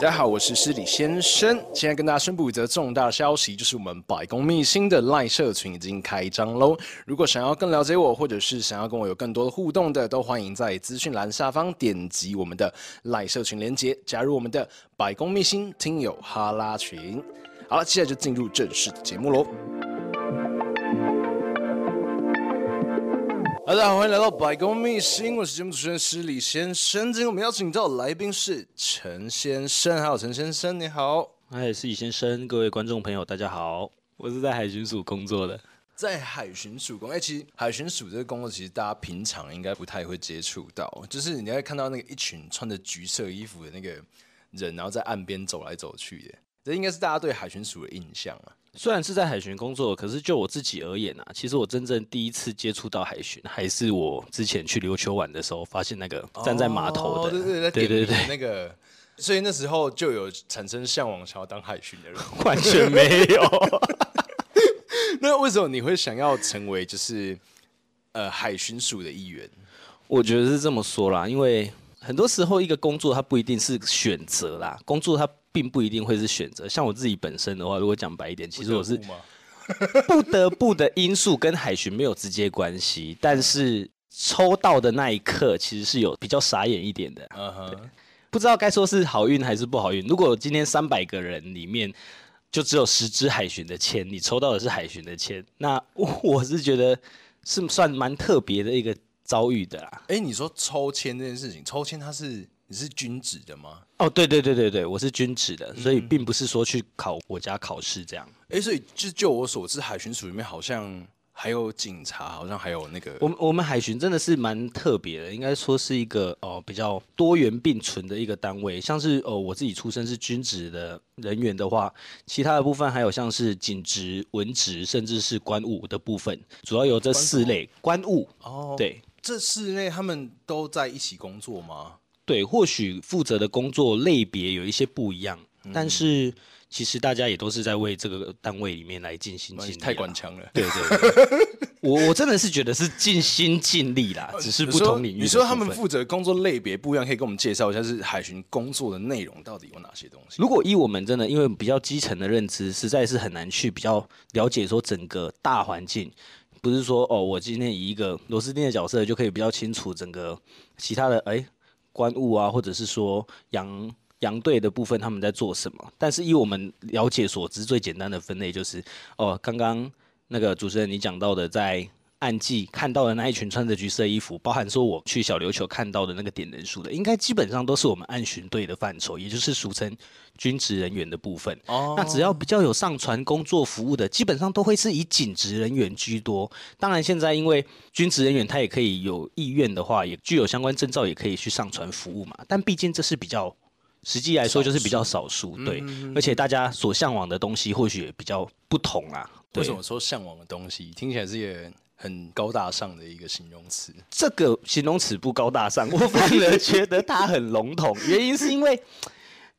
大家好，我是诗礼先生。现在跟大家宣布一则重大消息，就是我们百工秘辛的赖社群已经开张喽。如果想要更了解我，或者是想要跟我有更多的互动的，都欢迎在资讯栏下方点击我们的赖社群连接，加入我们的百工秘辛听友哈拉群。好了，接下来就进入正式的节目喽。大家好，欢迎来到百工秘辛，我是节目主持人施礼先生。今天我们邀请到的来宾是陈先生，还有陈先生，你好。嗨，失礼先生，各位观众朋友，大家好。我是在海巡署工作的，在海巡署工作。哎，其实海巡署这个工作，其实大家平常应该不太会接触到，就是你会看到那个一群穿着橘色衣服的那个人，然后在岸边走来走去的，这应该是大家对海巡署的印象啊。虽然是在海巡工作，可是就我自己而言啊，其实我真正第一次接触到海巡，还是我之前去琉球玩的时候，发现那个站在码头的，哦、对对对对对那个，所以那时候就有产生向往想要当海巡的人，完全没有。那为什么你会想要成为就是呃海巡署的一员？我觉得是这么说啦，因为很多时候一个工作它不一定是选择啦，工作它。并不一定会是选择。像我自己本身的话，如果讲白一点，其实我是 不得不的因素跟海巡没有直接关系，但是抽到的那一刻其实是有比较傻眼一点的。嗯哼，不知道该说是好运还是不好运。如果今天三百个人里面就只有十支海巡的签，你抽到的是海巡的签，那我是觉得是算蛮特别的一个遭遇的啦。哎，你说抽签这件事情，抽签它是？你是军职的吗？哦，对对对对对，我是军职的，所以并不是说去考国家考试这样。哎、欸，所以就就我所知，海巡署里面好像还有警察，好像还有那个……我们我们海巡真的是蛮特别的，应该说是一个哦、呃、比较多元并存的一个单位。像是哦、呃、我自己出身是军职的人员的话，其他的部分还有像是警职、文职，甚至是官务的部分，主要有这四类官务。哦，对，这四类他们都在一起工作吗？对，或许负责的工作类别有一些不一样，嗯、但是其实大家也都是在为这个单位里面来尽心尽力。太官腔了，对对对，我我真的是觉得是尽心尽力啦，只是不同领域。你说他们负责工作类别不一样，可以跟我们介绍一下，是海巡工作的内容到底有哪些东西？如果依我们真的因为比较基层的认知，实在是很难去比较了解说整个大环境，不是说哦，我今天以一个螺丝钉的角色就可以比较清楚整个其他的哎。观物啊，或者是说羊羊队的部分，他们在做什么？但是以我们了解所知，最简单的分类就是，哦，刚刚那个主持人你讲到的，在。岸际看到的那一群穿着橘色衣服，包含说我去小琉球看到的那个点人数的，应该基本上都是我们暗巡队的范畴，也就是俗称军职人员的部分。哦，那只要比较有上船工作服务的，基本上都会是以警职人员居多。当然，现在因为军职人员他也可以有意愿的话，也具有相关证照，也可以去上船服务嘛。但毕竟这是比较实际来说就是比较少数，对。嗯、而且大家所向往的东西或许也比较不同啦。对。为什么说向往的东西听起来是也？很高大上的一个形容词，这个形容词不高大上，我反而觉得它很笼统。原因是因为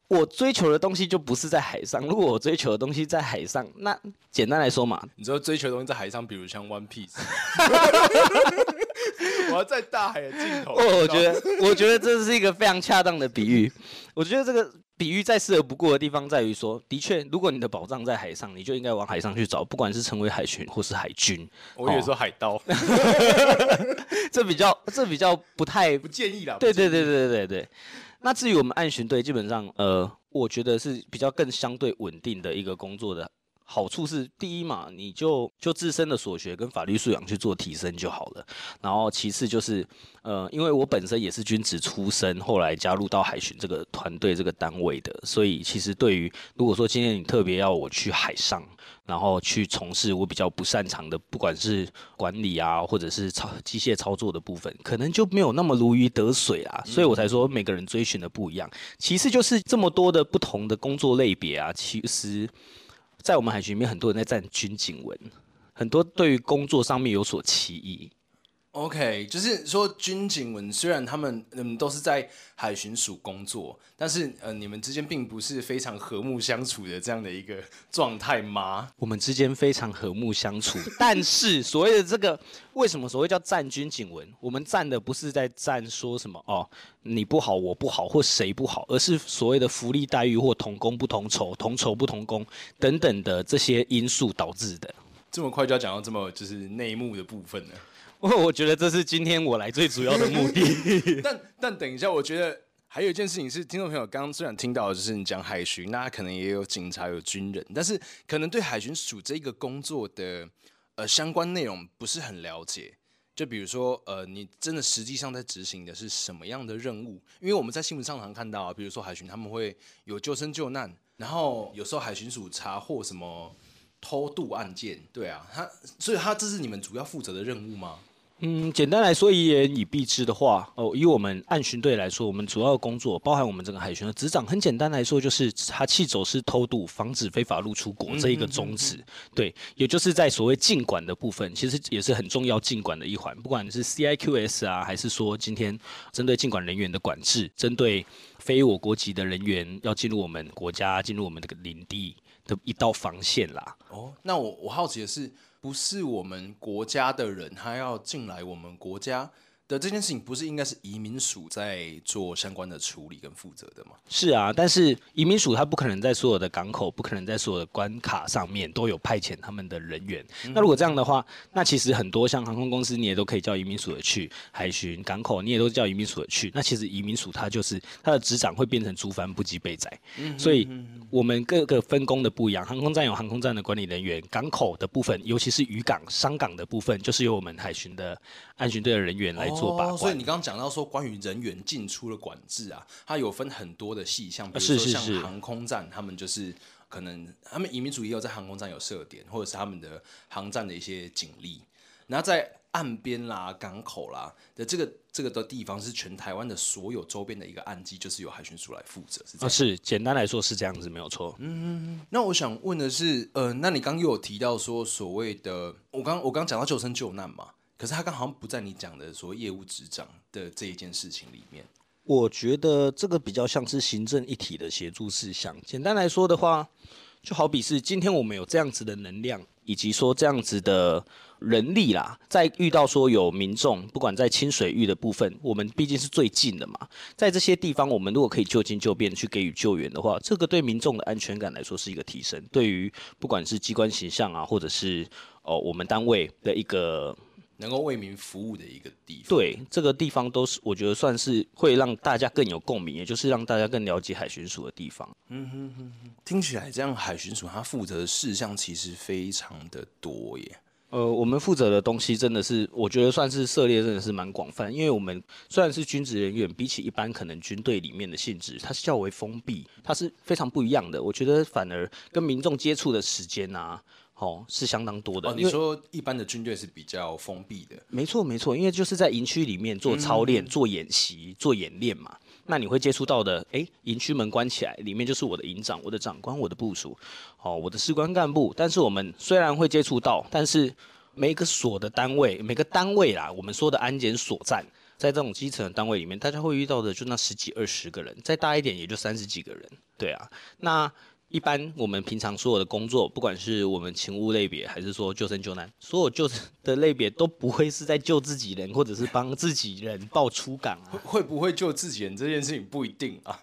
我追求的东西就不是在海上，如果我追求的东西在海上，那简单来说嘛，你知道追求的东西在海上，比如像 One Piece，我要在大海的尽头。哦，我觉得，我觉得这是一个非常恰当的比喻。我觉得这个。比喻再适合不过的地方在于说，的确，如果你的宝藏在海上，你就应该往海上去找，不管是成为海巡或是海军。我以为说海盗，这比较这比较不太不建议啦。对对对对对对。那至于我们岸巡队，基本上呃，我觉得是比较更相对稳定的一个工作的好处是第一嘛，你就就自身的所学跟法律素养去做提升就好了。然后其次就是，呃，因为我本身也是军职出身，后来加入到海巡这个团队这个单位的，所以其实对于如果说今天你特别要我去海上，然后去从事我比较不擅长的，不管是管理啊，或者是操机械操作的部分，可能就没有那么如鱼得水啊。所以我才说每个人追寻的不一样。其次就是这么多的不同的工作类别啊，其实。在我们海军里面，很多人在站军警文，很多对于工作上面有所歧义。OK，就是说军警文虽然他们嗯都是在海巡署工作，但是呃你们之间并不是非常和睦相处的这样的一个状态吗？我们之间非常和睦相处，但是所谓的这个为什么所谓叫站军警文？我们站的不是在站说什么哦你不好我不好或谁不好，而是所谓的福利待遇或同工不同酬、同酬不同工等等的这些因素导致的。这么快就要讲到这么就是内幕的部分呢？我觉得这是今天我来最主要的目的 但。但等一下，我觉得还有一件事情是，听众朋友刚刚虽然听到就是你讲海巡，那可能也有警察、有军人，但是可能对海巡署这个工作的呃相关内容不是很了解。就比如说，呃，你真的实际上在执行的是什么样的任务？因为我们在新闻上常看到啊，比如说海巡他们会有救生救难，然后有时候海巡署查获什么偷渡案件，对啊，他所以他这是你们主要负责的任务吗？嗯，简单来说，一言以蔽之的话，哦，以我们岸巡队来说，我们主要的工作包含我们整个海巡的执掌。很简单来说，就是查缉走私、偷渡，防止非法入出国这一个宗旨。对，也就是在所谓禁管的部分，其实也是很重要禁管的一环。不管是 CIQS 啊，还是说今天针对禁管人员的管制，针对非我国籍的人员要进入我们国家、进入我们这个领地的一道防线啦。哦，那我我好奇的是。不是我们国家的人，他要进来我们国家的这件事情，不是应该是移民署在做相关的处理跟负责的吗？是啊，但是移民署它不可能在所有的港口，不可能在所有的关卡上面都有派遣他们的人员。嗯、那如果这样的话，那其实很多像航空公司，你也都可以叫移民署的去海巡港口，你也都叫移民署的去。那其实移民署它就是它的执掌会变成竹帆不及备载，嗯、所以我们各个分工的不一样。航空站有航空站的管理人员，港口的部分，尤其是渔港、商港的部分，就是由我们海巡的岸巡队的人员来做把关。哦、所以你刚刚讲到说，关于人员进出的管制啊，它有分很多的细项，比如说像航空站，他们就是可能他们移民署也有在航空站有设点，或者是他们的航站的一些警力。然后在岸边啦、港口啦的这个这个的地方，是全台湾的所有周边的一个岸基，就是由海巡署来负责，是这样。是简单来说是这样子，没有错。嗯，那我想问的是，呃，那你刚刚又有提到说所谓的，我刚我刚讲到救生救难嘛？可是他刚好像不在你讲的所谓业务执掌的这一件事情里面。我觉得这个比较像是行政一体的协助事项。简单来说的话，就好比是今天我们有这样子的能量，以及说这样子的人力啦，在遇到说有民众，不管在清水域的部分，我们毕竟是最近的嘛，在这些地方，我们如果可以就近就便去给予救援的话，这个对民众的安全感来说是一个提升。对于不管是机关形象啊，或者是哦我们单位的一个。能够为民服务的一个地方，对，这个地方都是我觉得算是会让大家更有共鸣，也就是让大家更了解海巡署的地方。嗯哼哼哼，听起来这样海巡署它负责的事项其实非常的多耶。呃，我们负责的东西真的是，我觉得算是涉猎真的是蛮广泛，因为我们虽然是军职人员，比起一般可能军队里面的性质，它是较为封闭，它是非常不一样的。我觉得反而跟民众接触的时间啊。哦，是相当多的。哦，你说一般的军队是比较封闭的？没错，没错，因为就是在营区里面做操练、嗯、做演习、做演练嘛。那你会接触到的，诶，营区门关起来，里面就是我的营长、我的长官、我的部署，哦，我的士官干部。但是我们虽然会接触到，但是每个所的单位、每个单位啦，我们说的安检所站，在这种基层的单位里面，大家会遇到的就那十几二十个人，再大一点也就三十几个人。对啊，那。一般我们平常所有的工作，不管是我们勤务类别，还是说救生救难，所有救的类别都不会是在救自己人，或者是帮自己人报出港啊。会不会救自己人这件事情不一定啊。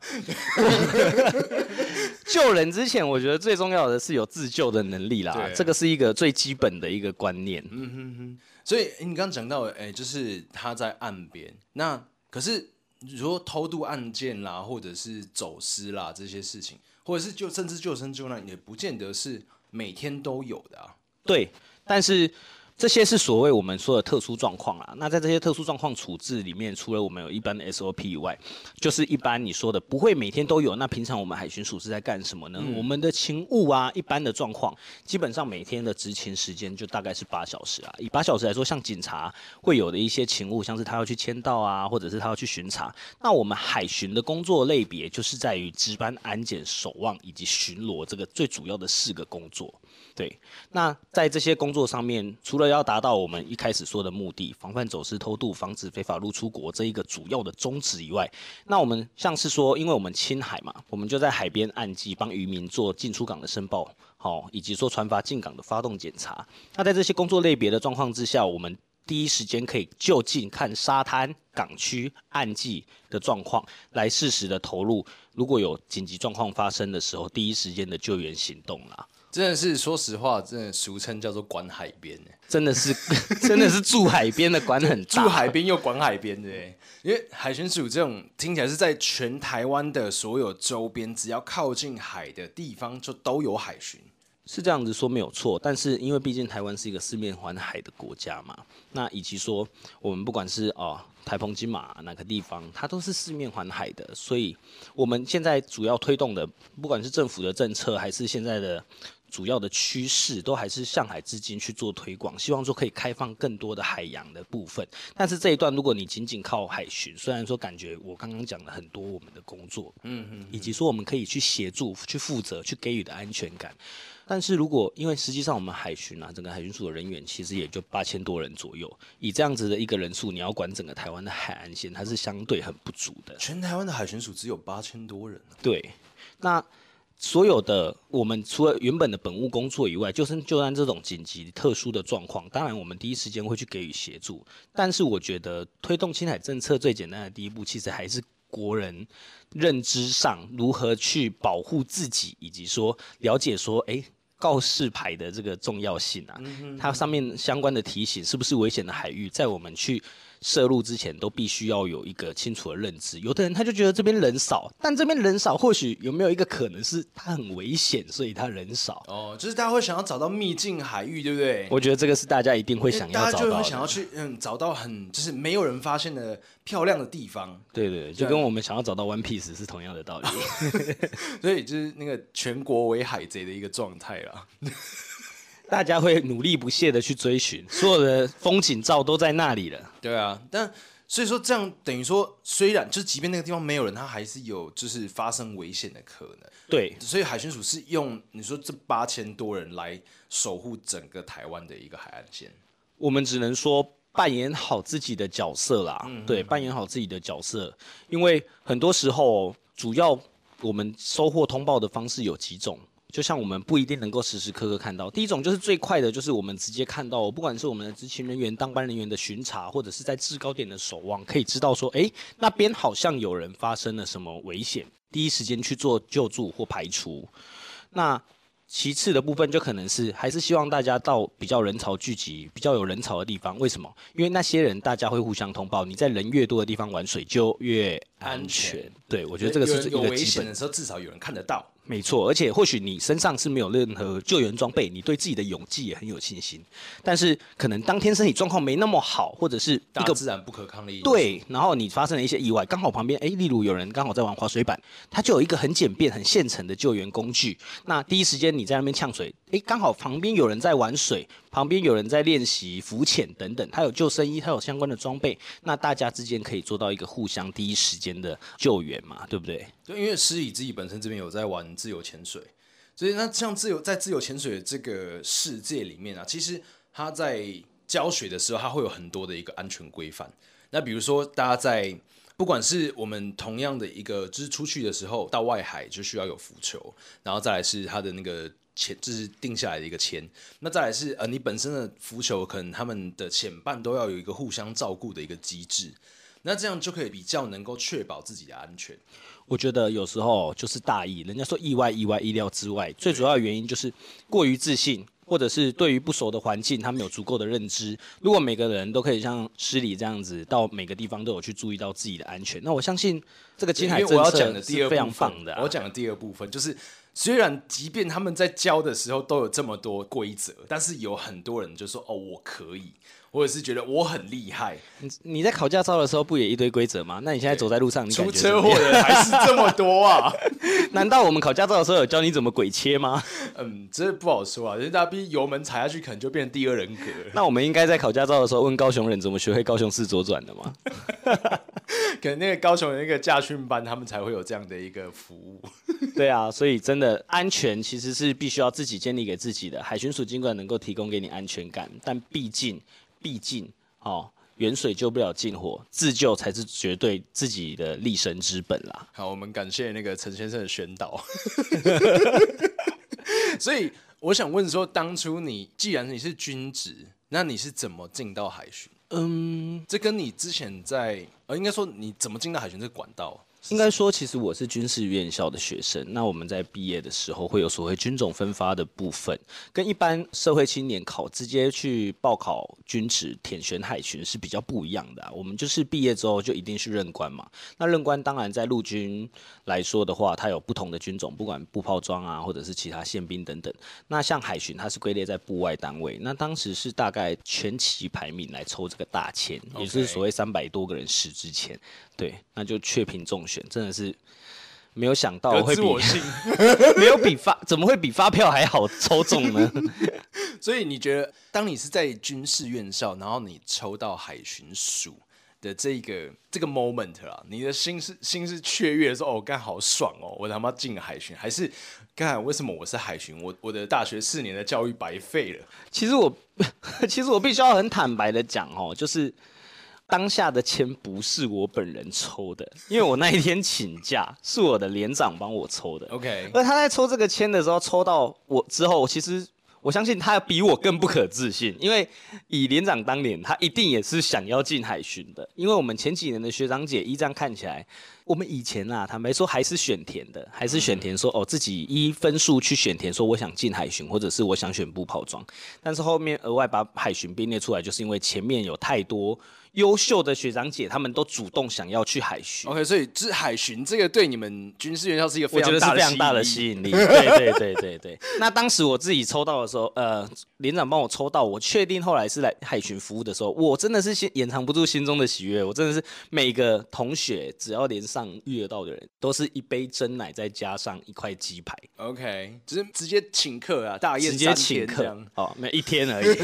救人之前，我觉得最重要的是有自救的能力啦，对这个是一个最基本的一个观念。嗯哼哼。所以你刚刚讲到，哎、欸，就是他在岸边，那可是如果偷渡案件啦，或者是走私啦这些事情。或者是救甚至救生救难也不见得是每天都有的啊。对，但是。这些是所谓我们说的特殊状况啊。那在这些特殊状况处置里面，除了我们有一般的 SOP 以外，就是一般你说的不会每天都有。那平常我们海巡署是在干什么呢？嗯、我们的勤务啊，一般的状况，基本上每天的执勤时间就大概是八小时啊。以八小时来说，像警察会有的一些勤务，像是他要去签到啊，或者是他要去巡查。那我们海巡的工作类别就是在于值班、安检、守望以及巡逻这个最主要的四个工作。对，那在这些工作上面，除了要达到我们一开始说的目的，防范走私偷渡、防止非法入出国这一个主要的宗旨以外，那我们像是说，因为我们青海嘛，我们就在海边岸际帮渔民做进出港的申报，好，以及说船舶进港的发动检查。那在这些工作类别的状况之下，我们第一时间可以就近看沙滩、港区、岸际的状况，来适时的投入。如果有紧急状况发生的时候，第一时间的救援行动啦。真的是，说实话，真的俗称叫做管海边，真的是，真的是住海边的管很大，住海边又管海边，的。因为海巡署这种听起来是在全台湾的所有周边，只要靠近海的地方就都有海巡，是这样子说没有错。但是因为毕竟台湾是一个四面环海的国家嘛，那以及说我们不管是哦台风金马哪个地方，它都是四面环海的，所以我们现在主要推动的，不管是政府的政策还是现在的。主要的趋势都还是向海资金去做推广，希望说可以开放更多的海洋的部分。但是这一段，如果你仅仅靠海巡，虽然说感觉我刚刚讲了很多我们的工作，嗯嗯，以及说我们可以去协助、去负责、去给予的安全感，但是如果因为实际上我们海巡啊，整个海巡署的人员其实也就八千多人左右，以这样子的一个人数，你要管整个台湾的海岸线，它是相对很不足的。全台湾的海巡署只有八千多人啊。对，那。所有的我们除了原本的本务工作以外，就是就按这种紧急特殊的状况，当然我们第一时间会去给予协助。但是我觉得推动青海政策最简单的第一步，其实还是国人认知上如何去保护自己，以及说了解说，哎，告示牌的这个重要性啊，它上面相关的提醒是不是危险的海域，在我们去。涉入之前都必须要有一个清楚的认知。有的人他就觉得这边人少，但这边人少，或许有没有一个可能是他很危险，所以他人少。哦，就是大家会想要找到秘境海域，对不对？我觉得这个是大家一定会想要找到的。大家就会想要去嗯找到很就是没有人发现的漂亮的地方。对对，就跟我们想要找到 One Piece 是同样的道理。所以就是那个全国为海贼的一个状态啦。大家会努力不懈的去追寻，所有的风景照都在那里了。对啊，但所以说这样等于说，虽然就是即便那个地方没有人，它还是有就是发生危险的可能。对，所以海巡署是用你说这八千多人来守护整个台湾的一个海岸线。我们只能说扮演好自己的角色啦。嗯，对，扮演好自己的角色，因为很多时候主要我们收获通报的方式有几种。就像我们不一定能够时时刻刻看到，第一种就是最快的，就是我们直接看到，不管是我们的执勤人员、当班人员的巡查，或者是在制高点的守望，可以知道说，诶，那边好像有人发生了什么危险，第一时间去做救助或排除。那其次的部分就可能是，还是希望大家到比较人潮聚集、比较有人潮的地方。为什么？因为那些人大家会互相通报，你在人越多的地方玩水就越安全。安全。对，我觉得这个是一个基本。有危险的时候，至少有人看得到。没错，而且或许你身上是没有任何救援装备，你对自己的勇气也很有信心。但是可能当天身体状况没那么好，或者是一个自然不可抗力。对，然后你发生了一些意外，刚好旁边哎，例如有人刚好在玩滑水板，他就有一个很简便、很现成的救援工具。那第一时间你在那边呛水，哎，刚好旁边有人在玩水，旁边有人在练习浮潜等等，他有救生衣，他有相关的装备，那大家之间可以做到一个互相第一时间的救援嘛，对不对？对，因为师礼自己本身这边有在玩自由潜水。所以，那像自由在自由潜水的这个世界里面啊，其实他在教学的时候，他会有很多的一个安全规范。那比如说，大家在不管是我们同样的一个，就是出去的时候到外海就需要有浮球，然后再来是他的那个潜，就是定下来的一个签。那再来是呃，你本身的浮球可能他们的潜伴都要有一个互相照顾的一个机制。那这样就可以比较能够确保自己的安全。我觉得有时候就是大意，人家说意外、意外、意料之外，最主要的原因就是过于自信，或者是对于不熟的环境，他们有足够的认知。如果每个人都可以像施礼这样子，到每个地方都有去注意到自己的安全，那我相信这个金海政策是非常棒的。我讲的第二部分就是。虽然即便他们在教的时候都有这么多规则，但是有很多人就说：“哦，我可以。”或者是觉得我很厉害，你你在考驾照的时候不也一堆规则吗？那你现在走在路上，你 出车祸的还是这么多啊？难道我们考驾照的时候有教你怎么鬼切吗？嗯，这不好说啊。人家逼油门踩下去，可能就变成第二人格。那我们应该在考驾照的时候问高雄人怎么学会高雄市左转的吗？可能那个高雄的那个驾训班，他们才会有这样的一个服务。对啊，所以真的安全其实是必须要自己建立给自己的。海巡署尽管能够提供给你安全感，但毕竟。毕竟，哦，远水救不了近火，自救才是绝对自己的立身之本啦。好，我们感谢那个陈先生的宣导。所以我想问说，当初你既然你是军职，那你是怎么进到海巡？嗯，这跟你之前在，呃，应该说你怎么进到海选这个管道？应该说，其实我是军事院校的学生。那我们在毕业的时候会有所谓军种分发的部分，跟一般社会青年考直接去报考军职、填选海巡是比较不一样的啊。我们就是毕业之后就一定是任官嘛。那任官当然在陆军来说的话，它有不同的军种，不管步炮装啊，或者是其他宪兵等等。那像海巡，它是归列在部外单位。那当时是大概全旗排名来抽这个大签也就是所谓三百多个人十支签。对，那就确凭中选，真的是没有想到会比 没有比发怎么会比发票还好抽中呢？所以你觉得，当你是在军事院校，然后你抽到海巡署的这个这个 moment 啦，你的心是心是雀跃的说，哦，干好爽哦，我他妈进了海巡，还是干为什么我是海巡？我我的大学四年的教育白费了？其实我 其实我必须要很坦白的讲哦，就是。当下的签不是我本人抽的，因为我那一天请假，是我的连长帮我抽的。OK，而他在抽这个签的时候，抽到我之后，其实我相信他比我更不可置信，因为以连长当年，他一定也是想要进海巡的，因为我们前几年的学长姐，依这样看起来。我们以前啊，坦白说还是选填的，还是选填说哦，自己依分数去选填，说我想进海巡，或者是我想选步炮装。但是后面额外把海巡编列出来，就是因为前面有太多优秀的学长姐，他们都主动想要去海巡。OK，所以这海巡这个对你们军事院校是一个非常我觉得是非常大的吸引力。对对对对对。那当时我自己抽到的时候，呃，连长帮我抽到，我确定后来是来海巡服务的时候，我真的是心掩藏不住心中的喜悦。我真的是每个同学只要连上。上遇得到的人都是一杯真奶，再加上一块鸡排。OK，只是直接请客啊，大宴直接请客哦，没一天而已，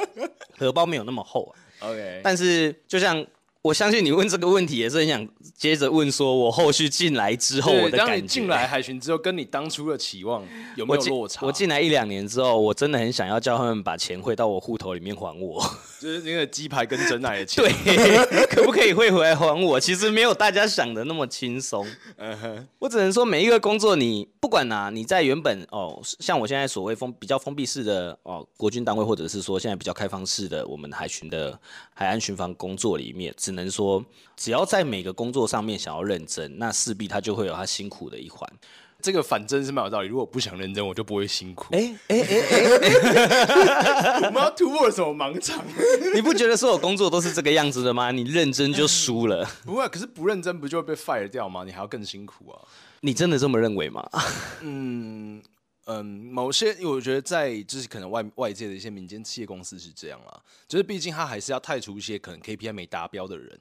荷包没有那么厚啊。OK，但是就像。我相信你问这个问题也是很想接着问，说我后续进来之后我的感觉。当你进来海巡之后，跟你当初的期望有没有落差？我进来一两年之后，我真的很想要叫他们把钱汇到我户头里面还我，就是那个鸡排跟珍奶的钱。对，可不可以汇回来还我？其实没有大家想的那么轻松。嗯哼，我只能说每一个工作，你不管哪，你在原本哦，像我现在所谓封比较封闭式的哦国军单位，或者是说现在比较开放式的我们海巡的海安巡防工作里面，只能说，只要在每个工作上面想要认真，那势必他就会有他辛苦的一环。这个反正是蛮有道理。如果不想认真，我就不会辛苦。哎哎哎哎，我们要突破什么盲肠？你不觉得所有工作都是这个样子的吗？你认真就输了。不会，可是不认真不就会被 fire 掉吗？你还要更辛苦啊？你真的这么认为吗？嗯嗯，某些我觉得在就是可能外外界的一些民间企业公司是这样啦，就是毕竟他还是要汰除一些可能 KPI 没达标的人。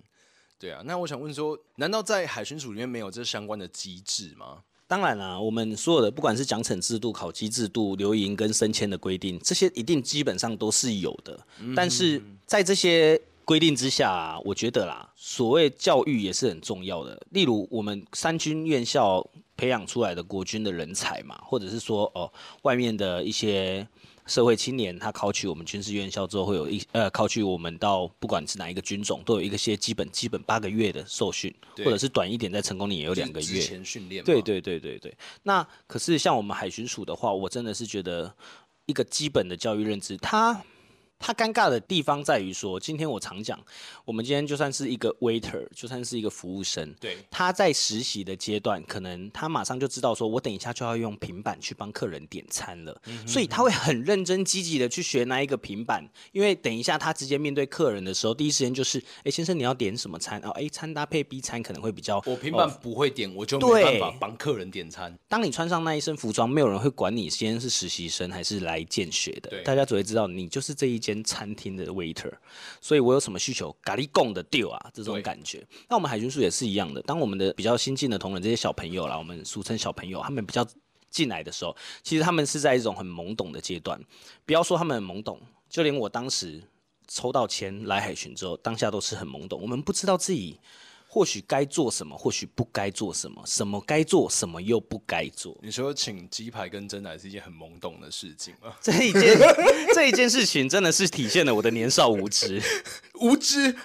对啊，那我想问说，难道在海巡署里面没有这相关的机制吗？当然啦，我们所有的不管是奖惩制度、考绩制度、留营跟升迁的规定，这些一定基本上都是有的。嗯、但是在这些规定之下、啊，我觉得啦，所谓教育也是很重要的。例如，我们三军院校培养出来的国军的人才嘛，或者是说哦，外面的一些。社会青年他考取我们军事院校之后，会有一呃考取我们到不管是哪一个军种，都有一个些基本基本八个月的受训，或者是短一点，在成功里也有两个月前训练。对对对对对。那可是像我们海巡署的话，我真的是觉得一个基本的教育认知，它他尴尬的地方在于说，今天我常讲，我们今天就算是一个 waiter，就算是一个服务生，对，他在实习的阶段，可能他马上就知道说，我等一下就要用平板去帮客人点餐了，嗯、哼所以他会很认真积极的去学那一个平板，因为等一下他直接面对客人的时候，第一时间就是，哎，先生你要点什么餐？哦，A 餐搭配 B 餐可能会比较，我平板不会点，哦、我就没办法帮客人点餐。当你穿上那一身服装，没有人会管你今天是实习生还是来见学的，对。大家只会知道你就是这一间餐厅的。waiter，所以我有什么需求，咖喱贡的 deal 啊，这种感觉。那我们海军署也是一样的，当我们的比较新进的同仁，这些小朋友啦，我们俗称小朋友，他们比较进来的时候，其实他们是在一种很懵懂的阶段。不要说他们很懵懂，就连我当时抽到钱来海巡之后，当下都是很懵懂，我们不知道自己。或许该做什么，或许不该做什么，什么该做，什么又不该做。你说请鸡排跟真奶是一件很懵懂的事情吗？这一件这一件事情真的是体现了我的年少无知，无知。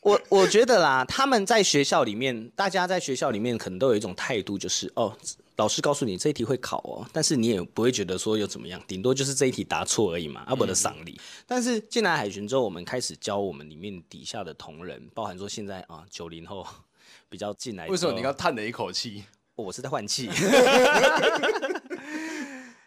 我我觉得啦，他们在学校里面，大家在学校里面可能都有一种态度，就是哦。老师告诉你这一题会考哦，但是你也不会觉得说又怎么样，顶多就是这一题答错而已嘛，阿伯的赏礼。但是进来海巡之后，我们开始教我们里面底下的同仁，包含说现在啊九零后 比较进来。为什么你刚叹了一口气？哦，我是在换气。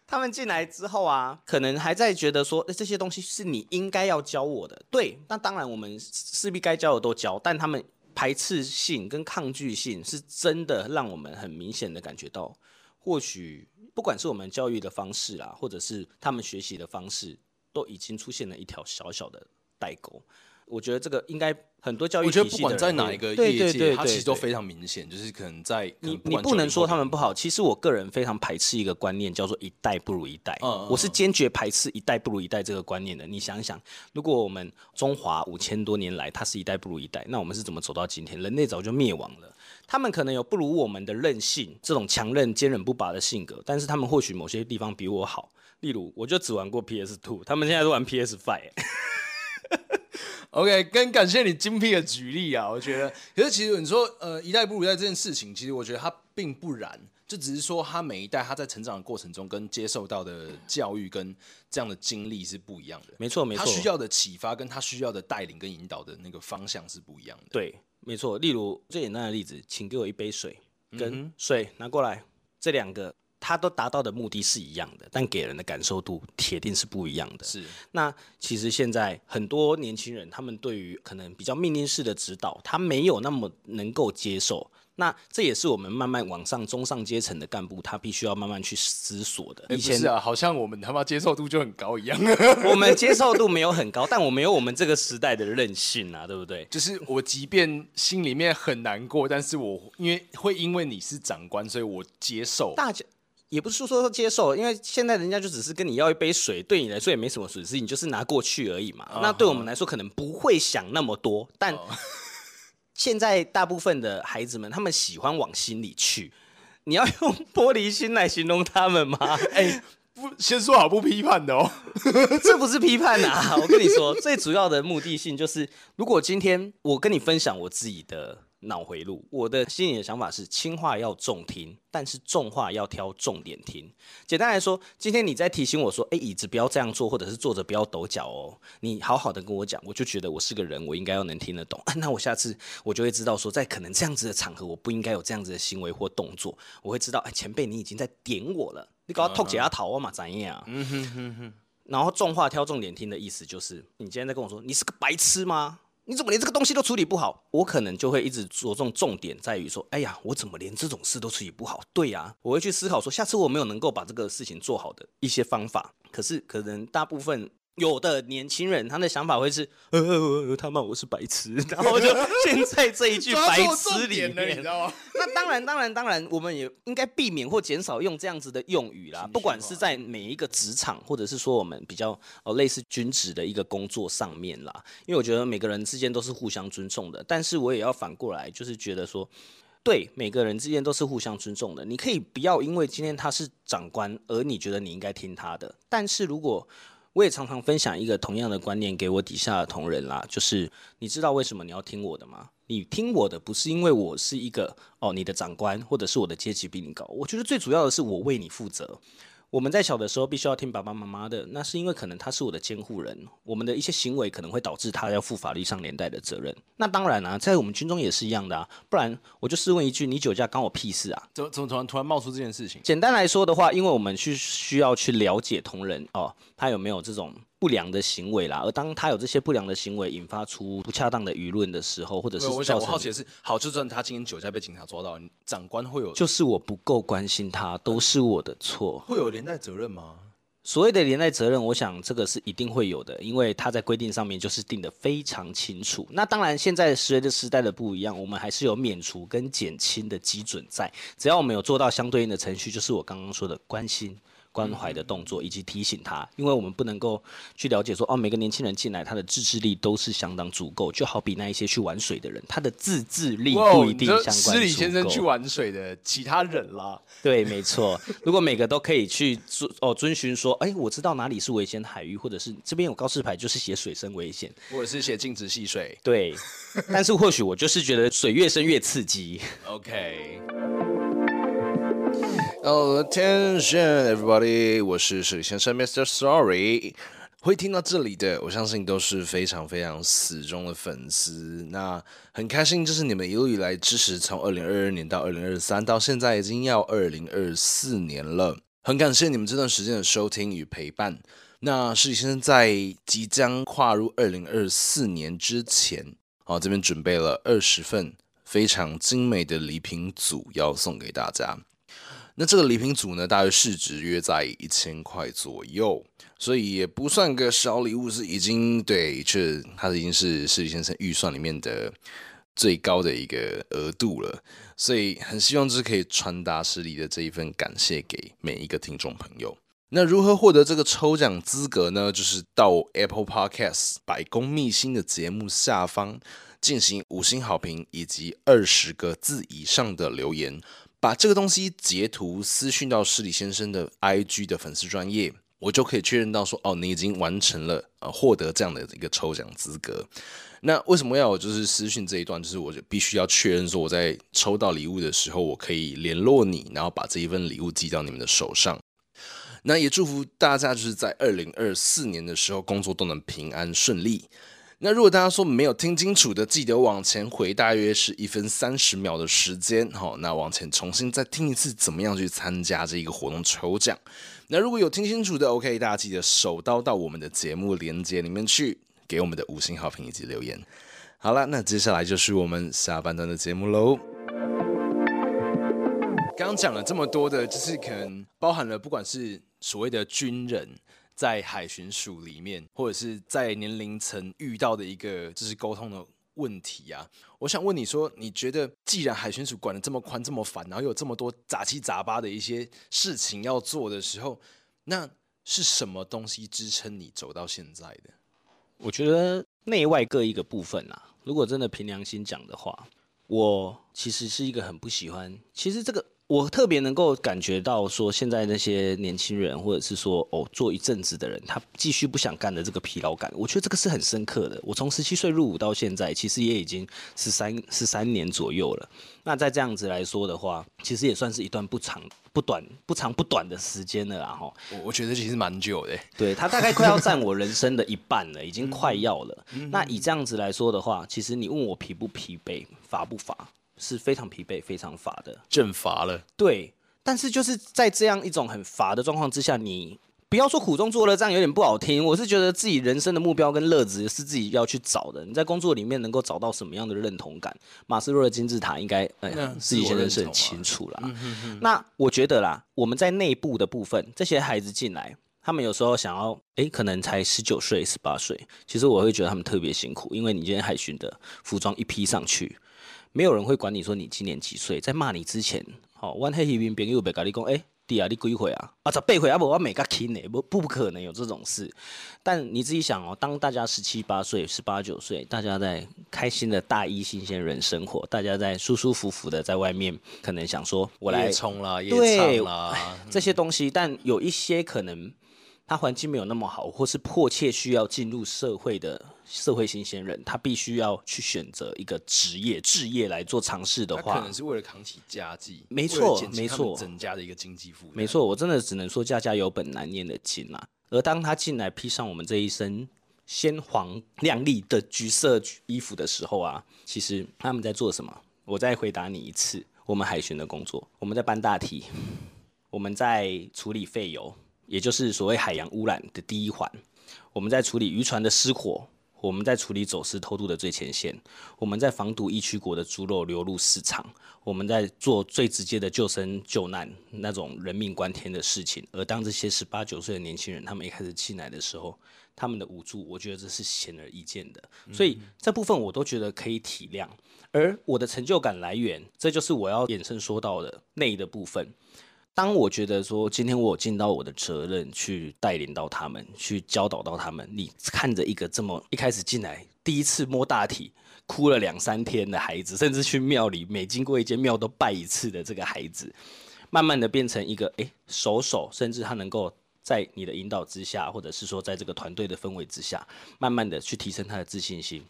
他们进来之后啊，可能还在觉得说，这些东西是你应该要教我的。对，那当然我们势必该教的都教，但他们。排斥性跟抗拒性是真的让我们很明显的感觉到，或许不管是我们教育的方式啊，或者是他们学习的方式，都已经出现了一条小小的代沟。我觉得这个应该很多教育体系，我觉得不管在哪一个业界，它其实都非常明显，就是可能在你你不能说他们不好。其实我个人非常排斥一个观念，叫做一代不如一代。我是坚决排斥一代不如一代这个观念的。你想想，如果我们中华五千多年来它是一代不如一代，那我们是怎么走到今天？人类早就灭亡了。他们可能有不如我们的韧性，这种强韧、坚韧不拔的性格，但是他们或许某些地方比我好。例如，我就只玩过 PS Two，他们现在都玩 PS Five。OK，跟感谢你精辟的举例啊！我觉得，可是其实你说，呃，一代不如一代这件事情，其实我觉得它并不然，就只是说他每一代他在成长的过程中，跟接受到的教育跟这样的经历是不一样的。没错，没错，他需要的启发跟他需要的带领跟引导的那个方向是不一样的。对，没错。例如最简单的例子，请给我一杯水，跟水拿过来，这两个。他都达到的目的是一样的，但给人的感受度铁定是不一样的。是，那其实现在很多年轻人，他们对于可能比较命令式的指导，他没有那么能够接受。那这也是我们慢慢往上中上阶层的干部，他必须要慢慢去思索的。以前、欸、是啊，好像我们他妈接受度就很高一样。我们接受度没有很高，但我没有我们这个时代的任性啊，对不对？就是我即便心里面很难过，但是我因为会因为你是长官，所以我接受。大家。也不是说说接受，因为现在人家就只是跟你要一杯水，对你来说也没什么损失，你就是拿过去而已嘛。Uh huh. 那对我们来说可能不会想那么多，但 现在大部分的孩子们，他们喜欢往心里去。你要用 玻璃心来形容他们吗？哎、欸，不，先说好不批判的哦，这不是批判啊。我跟你说，最主要的目的性就是，如果今天我跟你分享我自己的。脑回路，我的心里的想法是：轻话要重听，但是重话要挑重点听。简单来说，今天你在提醒我说：“哎，椅子不要这样坐，或者是坐着不要抖脚哦。”你好好的跟我讲，我就觉得我是个人，我应该要能听得懂。那我下次我就会知道说，在可能这样子的场合，我不应该有这样子的行为或动作。我会知道，哎，前辈你已经在点我了，你搞到脱解压逃我嘛？怎样？嗯哼哼哼。然后重话挑重点听的意思就是，你今天在跟我说，你是个白痴吗？你怎么连这个东西都处理不好？我可能就会一直着重重点在于说，哎呀，我怎么连这种事都处理不好？对呀，我会去思考说，下次我没有能够把这个事情做好的一些方法。可是，可能大部分。有的年轻人，他的想法会是，呃，呃他骂我是白痴，然后就现在这一句白痴里面，你知道吗？那当然，当然，当然，我们也应该避免或减少用这样子的用语啦。不管是在每一个职场，或者是说我们比较呃类似军职的一个工作上面啦，因为我觉得每个人之间都是互相尊重的。但是我也要反过来，就是觉得说，对每个人之间都是互相尊重的。你可以不要因为今天他是长官，而你觉得你应该听他的。但是如果我也常常分享一个同样的观念给我底下的同仁啦，就是你知道为什么你要听我的吗？你听我的不是因为我是一个哦你的长官，或者是我的阶级比你高。我觉得最主要的是我为你负责。我们在小的时候必须要听爸爸妈妈的，那是因为可能他是我的监护人，我们的一些行为可能会导致他要负法律上连带的责任。那当然啊，在我们军中也是一样的啊，不然我就试问一句，你酒驾关我屁事啊？怎么怎么突然突然冒出这件事情？简单来说的话，因为我们去需要去了解同仁哦，他有没有这种。不良的行为啦，而当他有这些不良的行为，引发出不恰当的舆论的时候，或者是我想我好奇的是，好，就算他今天酒驾被警察抓到，长官会有，就是我不够关心他，都是我的错，会有连带责任吗？所谓的连带责任，我想这个是一定会有的，因为他在规定上面就是定得非常清楚。那当然，现在随着时代的不一样，我们还是有免除跟减轻的基准在，只要我们有做到相对应的程序，就是我刚刚说的关心。关怀的动作，以及提醒他，因为我们不能够去了解说，哦，每个年轻人进来，他的自制力都是相当足够。就好比那一些去玩水的人，他的自制力不一定相关。施礼先生去玩水的其他人啦，对，没错。如果每个都可以去遵哦遵循说，哎，我知道哪里是危险海域，或者是这边有告示牌，就是写水深危险，或者是写禁止戏水。对，但是或许我就是觉得水越深越刺激。OK。Oh, attention, everybody！我是史先生，Mr. Sorry。会听到这里的，我相信都是非常非常死忠的粉丝。那很开心，就是你们一路以来支持，从二零二二年到二零二三，到现在已经要二零二四年了。很感谢你们这段时间的收听与陪伴。那史先生在即将跨入二零二四年之前，好，这边准备了二十份非常精美的礼品组要送给大家。那这个礼品组呢，大约市值约在一千块左右，所以也不算个小礼物，是已经对，这它已经是施礼先生预算里面的最高的一个额度了，所以很希望就是可以传达施礼的这一份感谢给每一个听众朋友。那如何获得这个抽奖资格呢？就是到 Apple Podcast 百工秘辛的节目下方进行五星好评以及二十个字以上的留言。把这个东西截图私讯到施礼先生的 IG 的粉丝专业，我就可以确认到说，哦，你已经完成了呃获得这样的一个抽奖资格。那为什么要有就是私讯这一段？就是我就必须要确认说我在抽到礼物的时候，我可以联络你，然后把这一份礼物寄到你们的手上。那也祝福大家就是在二零二四年的时候工作都能平安顺利。那如果大家说没有听清楚的，记得往前回大约是一分三十秒的时间，好，那往前重新再听一次，怎么样去参加这一个活动抽奖？那如果有听清楚的，OK，大家记得手刀到我们的节目连接里面去，给我们的五星好评以及留言。好了，那接下来就是我们下半段的节目喽。刚刚讲了这么多的，就是可能包含了不管是所谓的军人。在海巡署里面，或者是在年龄层遇到的一个就是沟通的问题啊，我想问你说，你觉得既然海巡署管得这么宽这么烦，然后有这么多杂七杂八的一些事情要做的时候，那是什么东西支撑你走到现在的？我觉得内外各一个部分啊。如果真的凭良心讲的话，我其实是一个很不喜欢，其实这个。我特别能够感觉到，说现在那些年轻人，或者是说哦，做一阵子的人，他继续不想干的这个疲劳感，我觉得这个是很深刻的。我从十七岁入伍到现在，其实也已经十三十三年左右了。那在这样子来说的话，其实也算是一段不长不短不长不短的时间了啦。哈，我我觉得其实蛮久的。对，他大概快要占我人生的一半了，已经快要了。那以这样子来说的话，其实你问我疲不疲惫，乏不乏？是非常疲惫、非常乏的，正乏了。对，但是就是在这样一种很乏的状况之下，你不要说苦中作乐，这样有点不好听。我是觉得自己人生的目标跟乐子是自己要去找的。你在工作里面能够找到什么样的认同感？马斯洛的金字塔应该，哎、嗯，自己现在是很清楚了。嗯、那我觉得啦，我们在内部的部分，这些孩子进来，他们有时候想要，哎、欸，可能才十九岁、十八岁，其实我会觉得他们特别辛苦，因为你今天海巡的服装一披上去。没有人会管你说你今年几岁，在骂你之前，好、哦，我黑皮兵朋友别跟你讲，哎，弟啊，你几岁啊？啊，十八岁啊，不，我每个轻呢，不，不可能有这种事。但你自己想哦，当大家十七八岁、十八九岁，大家在开心的大一新鲜人生活，大家在舒舒服服的在外面，可能想说，我来冲了，对了，这些东西，但有一些可能他环境没有那么好，或是迫切需要进入社会的社会新鲜人，他必须要去选择一个职业、置业来做尝试的话，可能是为了扛起家计，没错，没错，整家的一个经济负担。没错，我真的只能说家家有本难念的经啊。而当他进来披上我们这一身鲜黄亮丽的橘色衣服的时候啊，其实他们在做什么？我再回答你一次：我们海巡的工作，我们在搬大体，我们在处理废油，也就是所谓海洋污染的第一环；我们在处理渔船的失火。我们在处理走私偷渡的最前线，我们在防堵疫区国的猪肉流入市场，我们在做最直接的救生救难那种人命关天的事情。而当这些十八九岁的年轻人他们一开始进来的时候，他们的无助，我觉得这是显而易见的。所以这部分我都觉得可以体谅。而我的成就感来源，这就是我要衍生说到的内的部分。当我觉得说今天我有尽到我的责任，去带领到他们，去教导到他们，你看着一个这么一开始进来第一次摸大体，哭了两三天的孩子，甚至去庙里每经过一间庙都拜一次的这个孩子，慢慢的变成一个诶熟手，甚至他能够在你的引导之下，或者是说在这个团队的氛围之下，慢慢的去提升他的自信心。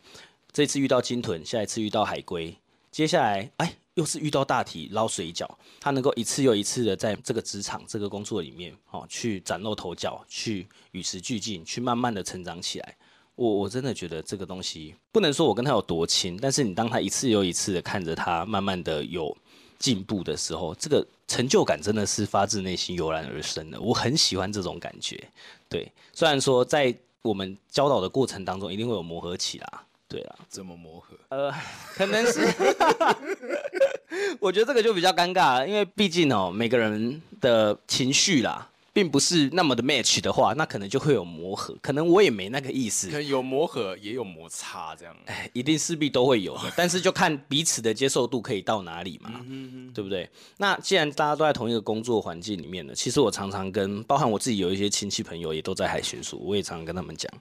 这次遇到鲸豚，下一次遇到海龟，接下来哎。又是遇到大题捞水饺，他能够一次又一次的在这个职场、这个工作里面，哦，去崭露头角，去与时俱进，去慢慢的成长起来。我我真的觉得这个东西不能说我跟他有多亲，但是你当他一次又一次的看着他慢慢的有进步的时候，这个成就感真的是发自内心油然而生的。我很喜欢这种感觉。对，虽然说在我们教导的过程当中一定会有磨合期啦。对啊，怎么磨合？呃，可能是，我觉得这个就比较尴尬了，因为毕竟哦，每个人的情绪啦。并不是那么的 match 的话，那可能就会有磨合。可能我也没那个意思。可能有磨合，也有摩擦，这样。哎，一定势必都会有的。但是就看彼此的接受度可以到哪里嘛，对不对？那既然大家都在同一个工作环境里面呢，其实我常常跟，包含我自己有一些亲戚朋友也都在海巡署，我也常常跟他们讲，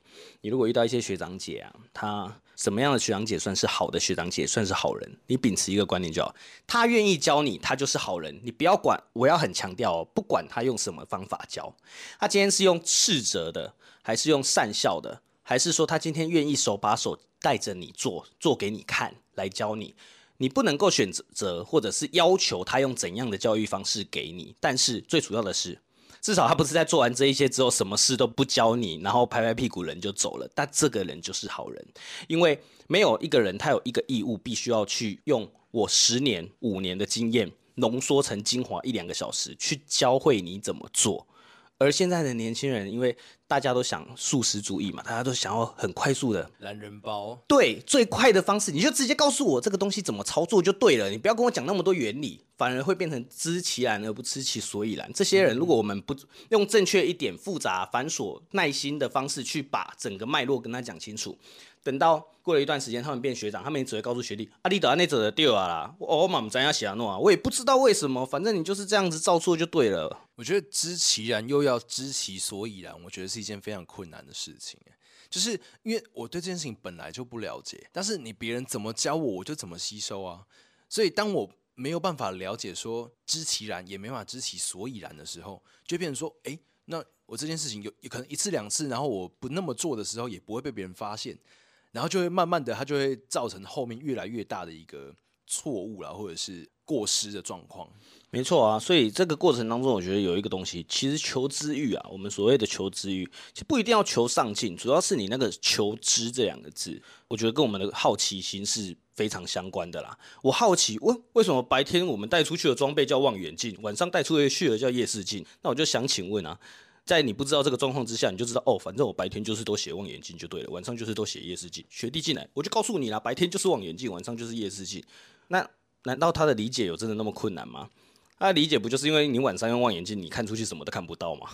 你如果遇到一些学长姐啊，他。什么样的学长姐算是好的学长姐，算是好人？你秉持一个观念就好，他愿意教你，他就是好人。你不要管，我要很强调哦，不管他用什么方法教，他今天是用斥责的，还是用善笑的，还是说他今天愿意手把手带着你做，做给你看来教你，你不能够选择或者是要求他用怎样的教育方式给你，但是最主要的是。至少他不是在做完这一些之后，什么事都不教你，然后拍拍屁股人就走了。但这个人就是好人，因为没有一个人他有一个义务，必须要去用我十年、五年的经验浓缩成精华一两个小时去教会你怎么做。而现在的年轻人，因为大家都想素食主义嘛，大家都想要很快速的懒人包，对，最快的方式，你就直接告诉我这个东西怎么操作就对了，你不要跟我讲那么多原理，反而会变成知其然而不知其所以然。这些人，如果我们不用正确一点、复杂繁琐、耐心的方式去把整个脉络跟他讲清楚。等到过了一段时间，他们变学长，他们也只会告诉学弟：“啊，你得按那走的对啊啦，我嘛不知道写怎啊，我也不知道为什么，反正你就是这样子照做就对了。”我觉得知其然又要知其所以然，我觉得是一件非常困难的事情。就是因为我对这件事情本来就不了解，但是你别人怎么教我，我就怎么吸收啊。所以当我没有办法了解说知其然，也没办法知其所以然的时候，就变成说：“哎，那我这件事情有有可能一次两次，然后我不那么做的时候，也不会被别人发现。”然后就会慢慢的，它就会造成后面越来越大的一个错误啦，或者是过失的状况。没错啊，所以这个过程当中，我觉得有一个东西，其实求知欲啊，我们所谓的求知欲，其实不一定要求上进，主要是你那个求知这两个字，我觉得跟我们的好奇心是非常相关的啦。我好奇，为为什么白天我们带出去的装备叫望远镜，晚上带出去的叫夜视镜？那我就想请问啊。在你不知道这个状况之下，你就知道哦，反正我白天就是都写望远镜就对了，晚上就是都写夜视镜。学弟进来，我就告诉你啦，白天就是望远镜，晚上就是夜视镜。那难道他的理解有真的那么困难吗？他的理解不就是因为你晚上用望远镜，你看出去什么都看不到吗？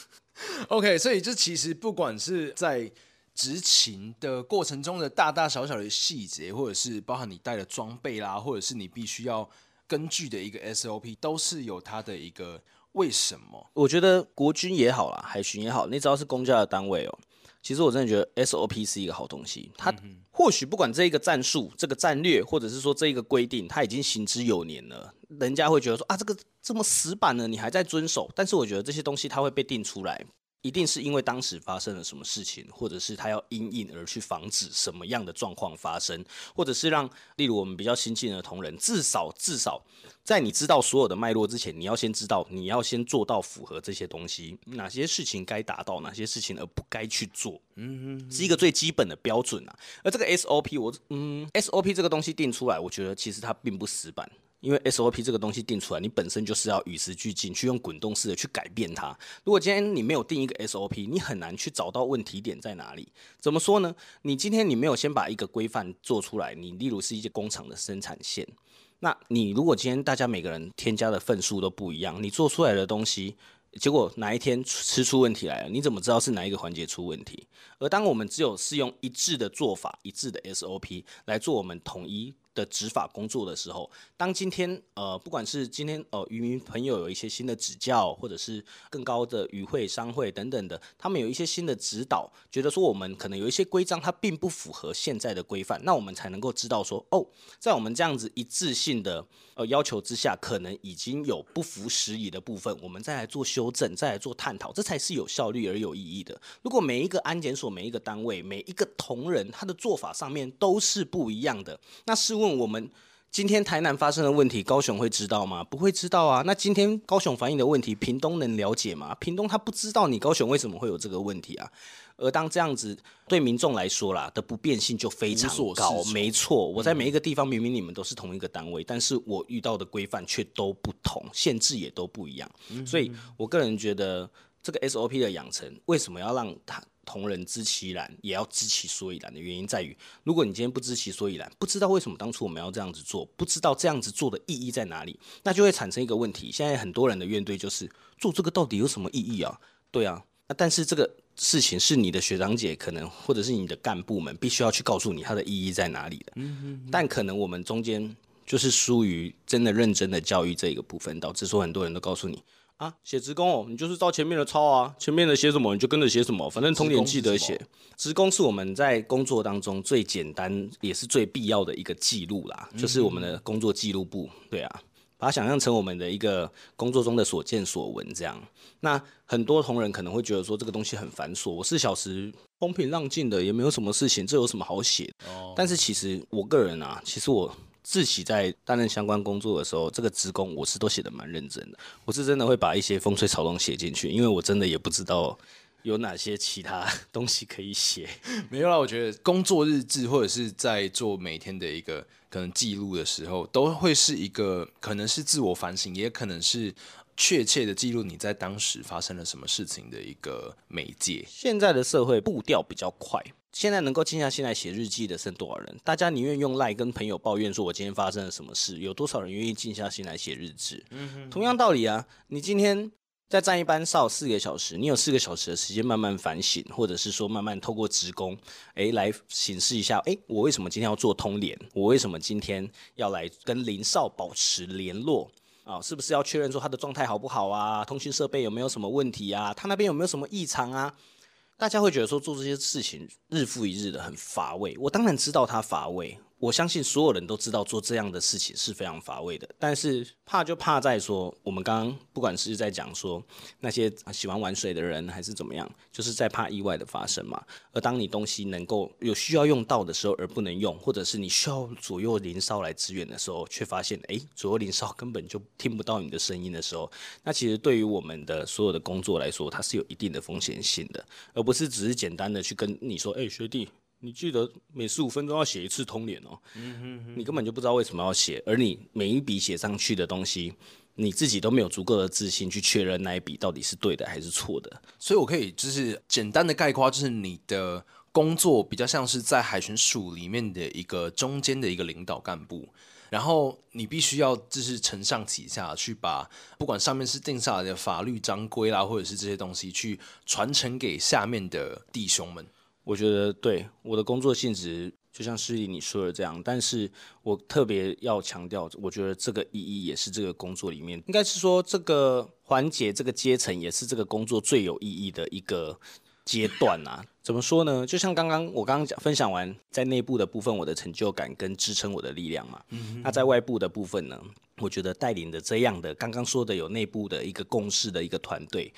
OK，所以这其实不管是在执勤的过程中的大大小小的细节，或者是包含你带的装备啦，或者是你必须要根据的一个 SOP，都是有它的一个。为什么？我觉得国军也好啦，海巡也好，你只要是公家的单位哦，其实我真的觉得 SOP 是一个好东西。它或许不管这一个战术、这个战略，或者是说这一个规定，它已经行之有年了，人家会觉得说啊，这个这么死板了，你还在遵守。但是我觉得这些东西它会被定出来，一定是因为当时发生了什么事情，或者是他要因应而去防止什么样的状况发生，或者是让，例如我们比较新进的同仁，至少至少在你知道所有的脉络之前，你要先知道，你要先做到符合这些东西，哪些事情该达到，哪些事情而不该去做，嗯哼，是一个最基本的标准啊。而这个 SOP，我嗯，SOP 这个东西定出来，我觉得其实它并不死板。因为 SOP 这个东西定出来，你本身就是要与时俱进，去用滚动式的去改变它。如果今天你没有定一个 SOP，你很难去找到问题点在哪里。怎么说呢？你今天你没有先把一个规范做出来，你例如是一些工厂的生产线，那你如果今天大家每个人添加的份数都不一样，你做出来的东西，结果哪一天吃出问题来了，你怎么知道是哪一个环节出问题？而当我们只有是用一致的做法、一致的 SOP 来做我们统一。的执法工作的时候，当今天呃，不管是今天呃，渔民朋友有一些新的指教，或者是更高的渔会、商会等等的，他们有一些新的指导，觉得说我们可能有一些规章它并不符合现在的规范，那我们才能够知道说，哦，在我们这样子一致性的呃要求之下，可能已经有不符时宜的部分，我们再来做修正，再来做探讨，这才是有效率而有意义的。如果每一个安检所、每一个单位、每一个同仁，他的做法上面都是不一样的，那试问。我们今天台南发生的问题，高雄会知道吗？不会知道啊。那今天高雄反映的问题，屏东能了解吗？屏东他不知道你高雄为什么会有这个问题啊。而当这样子对民众来说啦的不便性就非常高。没错，我在每一个地方明明你们都是同一个单位，但是我遇到的规范却都不同，限制也都不一样。所以我个人觉得这个 SOP 的养成，为什么要让他？同人知其然，也要知其所以然的原因在于，如果你今天不知其所以然，不知道为什么当初我们要这样子做，不知道这样子做的意义在哪里，那就会产生一个问题。现在很多人的怨怼就是做这个到底有什么意义啊？对啊，那但是这个事情是你的学长姐可能或者是你的干部们必须要去告诉你它的意义在哪里的。嗯嗯。但可能我们中间就是疏于真的认真的教育这个部分，导致说很多人都告诉你。啊，写职工哦，你就是照前面的抄啊，前面的写什么你就跟着写什么，反正通点记得写。职工是我们在工作当中最简单也是最必要的一个记录啦，嗯、就是我们的工作记录簿。对啊，把它想象成我们的一个工作中的所见所闻这样。那很多同仁可能会觉得说这个东西很繁琐，我四小时风平浪静的也没有什么事情，这有什么好写？哦，但是其实我个人啊，其实我。自己在担任相关工作的时候，这个职工我是都写的蛮认真的。我是真的会把一些风吹草动写进去，因为我真的也不知道有哪些其他 东西可以写。没有啦，我觉得工作日志或者是在做每天的一个可能记录的时候，都会是一个可能是自我反省，也可能是确切的记录你在当时发生了什么事情的一个媒介。现在的社会步调比较快。现在能够静下心来写日记的剩多少人？大家宁愿用赖跟朋友抱怨说，我今天发生了什么事？有多少人愿意静下心来写日志？嗯哼，同样道理啊，你今天在站一班哨四个小时，你有四个小时的时间慢慢反省，或者是说慢慢透过职工，诶来审视一下，诶我为什么今天要做通联？我为什么今天要来跟林少保持联络？啊，是不是要确认说他的状态好不好啊？通讯设备有没有什么问题啊？他那边有没有什么异常啊？大家会觉得说做这些事情日复一日的很乏味，我当然知道他乏味。我相信所有人都知道做这样的事情是非常乏味的，但是怕就怕在说，我们刚刚不管是在讲说那些喜欢玩水的人，还是怎么样，就是在怕意外的发生嘛。而当你东西能够有需要用到的时候而不能用，或者是你需要左右邻哨来支援的时候，却发现诶，左右邻哨根本就听不到你的声音的时候，那其实对于我们的所有的工作来说，它是有一定的风险性的，而不是只是简单的去跟你说，诶，学弟。你记得每十五分钟要写一次通联哦，嗯哼哼，你根本就不知道为什么要写，而你每一笔写上去的东西，你自己都没有足够的自信去确认那一笔到底是对的还是错的。所以我可以就是简单的概括，就是你的工作比较像是在海巡署里面的一个中间的一个领导干部，然后你必须要就是承上启下去把不管上面是定下来的法律章规啦，或者是这些东西去传承给下面的弟兄们。我觉得对我的工作性质，就像诗丽你说的这样，但是我特别要强调，我觉得这个意义也是这个工作里面，应该是说这个环节、这个阶层也是这个工作最有意义的一个阶段啊。怎么说呢？就像刚刚我刚刚讲分享完，在内部的部分，我的成就感跟支撑我的力量嘛。嗯。那在外部的部分呢？我觉得带领的这样的刚刚说的有内部的一个共识的一个团队。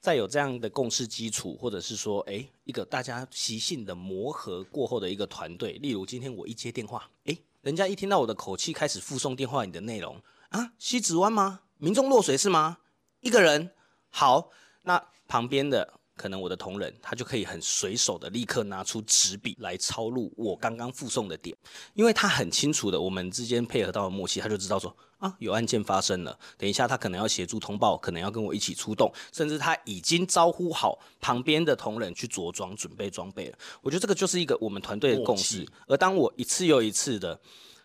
在有这样的共识基础，或者是说，哎，一个大家习性的磨合过后的一个团队，例如今天我一接电话，哎，人家一听到我的口气，开始附送电话里的内容啊，西子湾吗？民众落水是吗？一个人，好，那旁边的。可能我的同仁他就可以很随手的立刻拿出纸笔来抄录我刚刚附送的点，因为他很清楚的我们之间配合到了默契，他就知道说啊，有案件发生了，等一下他可能要协助通报，可能要跟我一起出动，甚至他已经招呼好旁边的同仁去着装准备装备了。我觉得这个就是一个我们团队的共识。而当我一次又一次的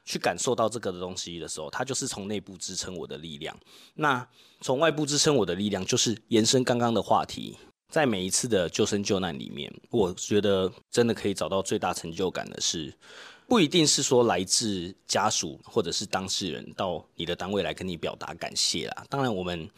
去感受到这个的东西的时候，它就是从内部支撑我的力量。那从外部支撑我的力量，就是延伸刚刚的话题。在每一次的救生救难里面，我觉得真的可以找到最大成就感的是，不一定是说来自家属或者是当事人到你的单位来跟你表达感谢啦。当然，我们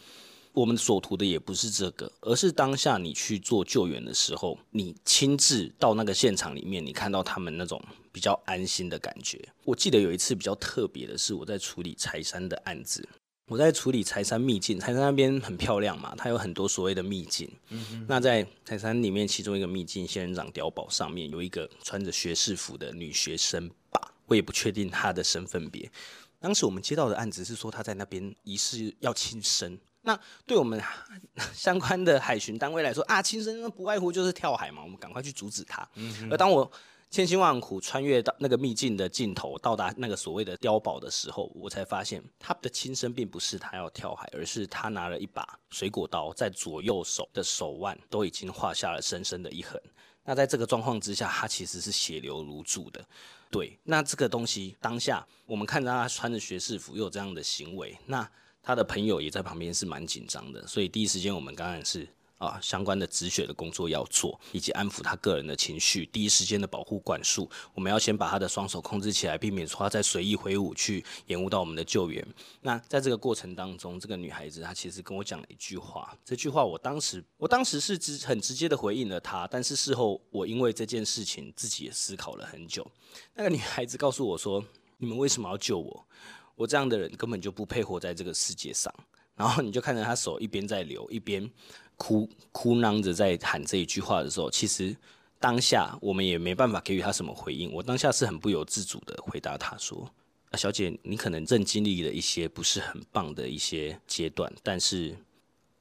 我们所图的也不是这个，而是当下你去做救援的时候，你亲自到那个现场里面，你看到他们那种比较安心的感觉。我记得有一次比较特别的是，我在处理柴山的案子。我在处理柴山秘境，柴山那边很漂亮嘛，它有很多所谓的秘境。嗯哼。那在柴山里面，其中一个秘境仙人掌碉堡上面有一个穿着学士服的女学生吧，我也不确定她的身份别。当时我们接到的案子是说她在那边疑似要轻生。那对我们 相关的海巡单位来说啊，轻生不外乎就是跳海嘛，我们赶快去阻止她。嗯。而当我千辛万苦穿越到那个秘境的尽头，到达那个所谓的碉堡的时候，我才发现他的亲生并不是他要跳海，而是他拿了一把水果刀，在左右手的手腕都已经画下了深深的一痕。那在这个状况之下，他其实是血流如注的。对，那这个东西当下我们看到他穿着学士服，又有这样的行为，那他的朋友也在旁边是蛮紧张的，所以第一时间我们当然是。啊，相关的止血的工作要做，以及安抚他个人的情绪，第一时间的保护管束。我们要先把他的双手控制起来，避免说他在随意挥舞去延误到我们的救援。那在这个过程当中，这个女孩子她其实跟我讲了一句话，这句话我当时我当时是直很直接的回应了她，但是事后我因为这件事情自己也思考了很久。那个女孩子告诉我说：“你们为什么要救我？我这样的人根本就不配活在这个世界上。”然后你就看着她手一边在流一边。哭哭囔着在喊这一句话的时候，其实当下我们也没办法给予他什么回应。我当下是很不由自主的回答他说：“啊，小姐，你可能正经历了一些不是很棒的一些阶段，但是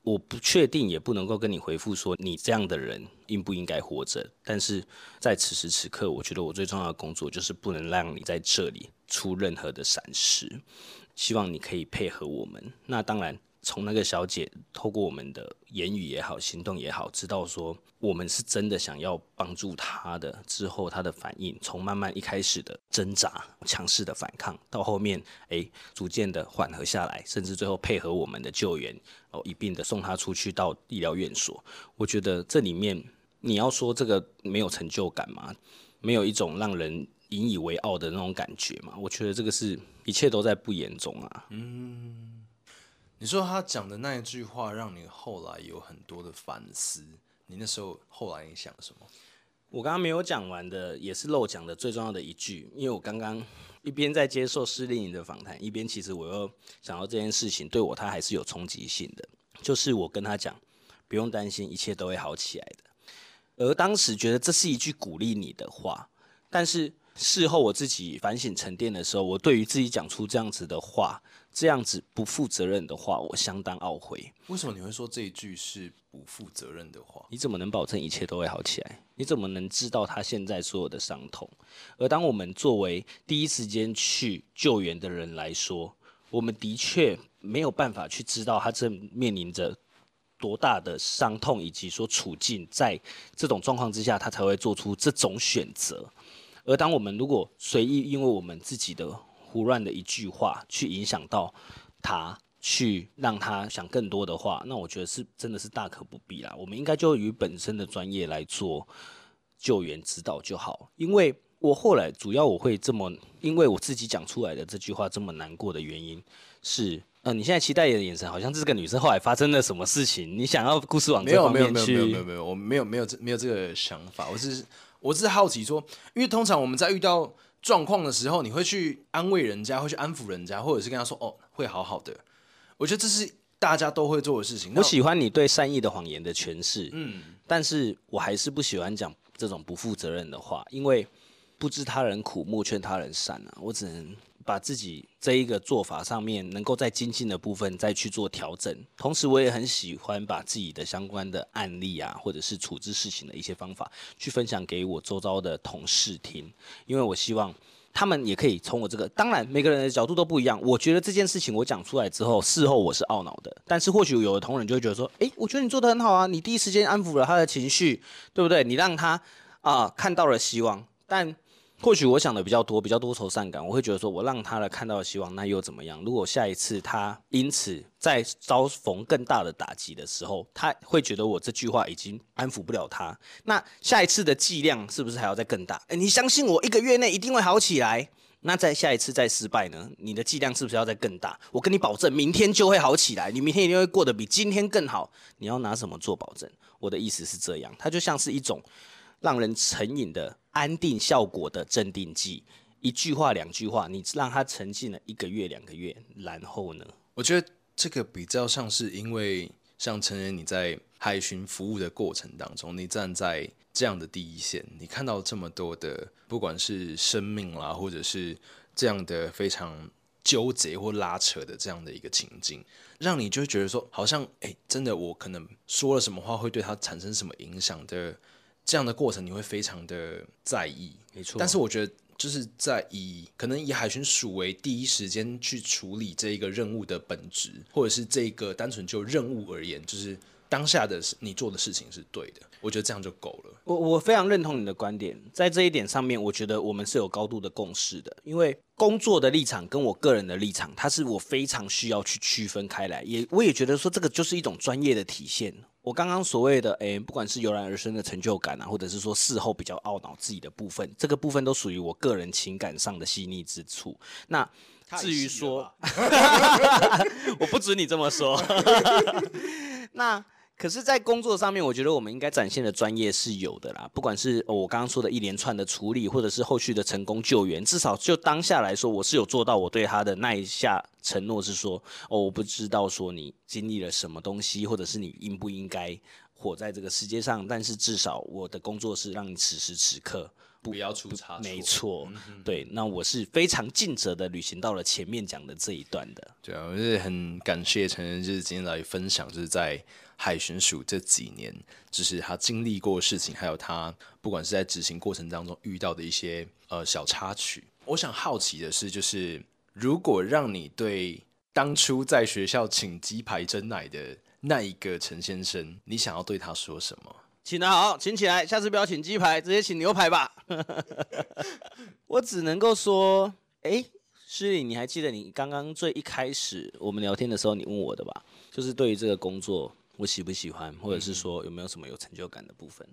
我不确定，也不能够跟你回复说你这样的人应不应该活着。但是在此时此刻，我觉得我最重要的工作就是不能让你在这里出任何的闪失。希望你可以配合我们。那当然。”从那个小姐透过我们的言语也好，行动也好，知道说我们是真的想要帮助她的。之后她的反应，从慢慢一开始的挣扎、强势的反抗，到后面诶逐渐的缓和下来，甚至最后配合我们的救援，哦一并的送她出去到医疗院所。我觉得这里面你要说这个没有成就感吗？没有一种让人引以为傲的那种感觉吗？我觉得这个是一切都在不言中啊。嗯。你说他讲的那一句话，让你后来有很多的反思。你那时候后来你想什么？我刚刚没有讲完的，也是漏讲的最重要的一句。因为我刚刚一边在接受施令营的访谈，一边其实我又想到这件事情对我，他还是有冲击性的。就是我跟他讲，不用担心，一切都会好起来的。而当时觉得这是一句鼓励你的话，但是事后我自己反省沉淀的时候，我对于自己讲出这样子的话。这样子不负责任的话，我相当懊悔。为什么你会说这一句是不负责任的话？你怎么能保证一切都会好起来？你怎么能知道他现在所有的伤痛？而当我们作为第一时间去救援的人来说，我们的确没有办法去知道他正面临着多大的伤痛，以及说处境在这种状况之下，他才会做出这种选择。而当我们如果随意，因为我们自己的。胡乱的一句话去影响到他，去让他想更多的话，那我觉得是真的是大可不必啦。我们应该就以本身的专业来做救援指导就好。因为我后来主要我会这么，因为我自己讲出来的这句话这么难过的原因是，呃，你现在期待的眼神好像这个女生后来发生了什么事情，你想要故事往这方面去？没有没有没有没有没有，我没有没有这没有这个想法，我是我是好奇说，因为通常我们在遇到。状况的时候，你会去安慰人家，会去安抚人家，或者是跟他说：“哦，会好好的。”我觉得这是大家都会做的事情。我喜欢你对善意的谎言的诠释，嗯，但是我还是不喜欢讲这种不负责任的话，因为不知他人苦，莫劝他人善啊。我只能把自己这一个做法上面能够在精进的部分再去做调整。同时，我也很喜欢把自己的相关的案例啊，或者是处置事情的一些方法，去分享给我周遭的同事听，因为我希望。他们也可以从我这个，当然每个人的角度都不一样。我觉得这件事情我讲出来之后，事后我是懊恼的。但是或许有的同仁就会觉得说，诶，我觉得你做得很好啊，你第一时间安抚了他的情绪，对不对？你让他啊、看到了希望，但。或许我想的比较多，比较多愁善感，我会觉得说，我让他来看到了希望，那又怎么样？如果下一次他因此在遭逢更大的打击的时候，他会觉得我这句话已经安抚不了他，那下一次的剂量是不是还要再更大？诶，你相信我，一个月内一定会好起来。那在下一次再失败呢？你的剂量是不是要再更大？我跟你保证，明天就会好起来，你明天一定会过得比今天更好。你要拿什么做保证？我的意思是这样，它就像是一种让人成瘾的。安定效果的镇定剂，一句话两句话，你让他沉浸了一个月两个月，然后呢？我觉得这个比较像是因为像成人你在海巡服务的过程当中，你站在这样的第一线，你看到这么多的不管是生命啦，或者是这样的非常纠结或拉扯的这样的一个情境，让你就觉得说，好像哎，真的我可能说了什么话会对他产生什么影响的。这样的过程你会非常的在意，没错。但是我觉得就是在以可能以海巡署为第一时间去处理这一个任务的本质，或者是这个单纯就任务而言，就是当下的你做的事情是对的，我觉得这样就够了。我我非常认同你的观点，在这一点上面，我觉得我们是有高度的共识的，因为工作的立场跟我个人的立场，它是我非常需要去区分开来，也我也觉得说这个就是一种专业的体现。我刚刚所谓的，诶、欸，不管是油然而生的成就感啊，或者是说事后比较懊恼自己的部分，这个部分都属于我个人情感上的细腻之处。那至于说，我不准你这么说。那。可是，在工作上面，我觉得我们应该展现的专业是有的啦。不管是我刚刚说的一连串的处理，或者是后续的成功救援，至少就当下来说，我是有做到我对他的那一下承诺，是说，哦，我不知道说你经历了什么东西，或者是你应不应该活在这个世界上，但是至少我的工作是让你此时此刻。不要出差错，没错，嗯、对，那我是非常尽责的履行到了前面讲的这一段的。对啊，我是很感谢陈仁，就是今天来分享，就是在海巡署这几年，就是他经历过的事情，还有他不管是在执行过程当中遇到的一些呃小插曲。我想好奇的是，就是如果让你对当初在学校请鸡排蒸奶的那一个陈先生，你想要对他说什么？请得好，请起来。下次不要请鸡排，直接请牛排吧。我只能够说，哎，诗礼，你还记得你刚刚最一开始我们聊天的时候，你问我的吧？就是对于这个工作，我喜不喜欢，或者是说有没有什么有成就感的部分？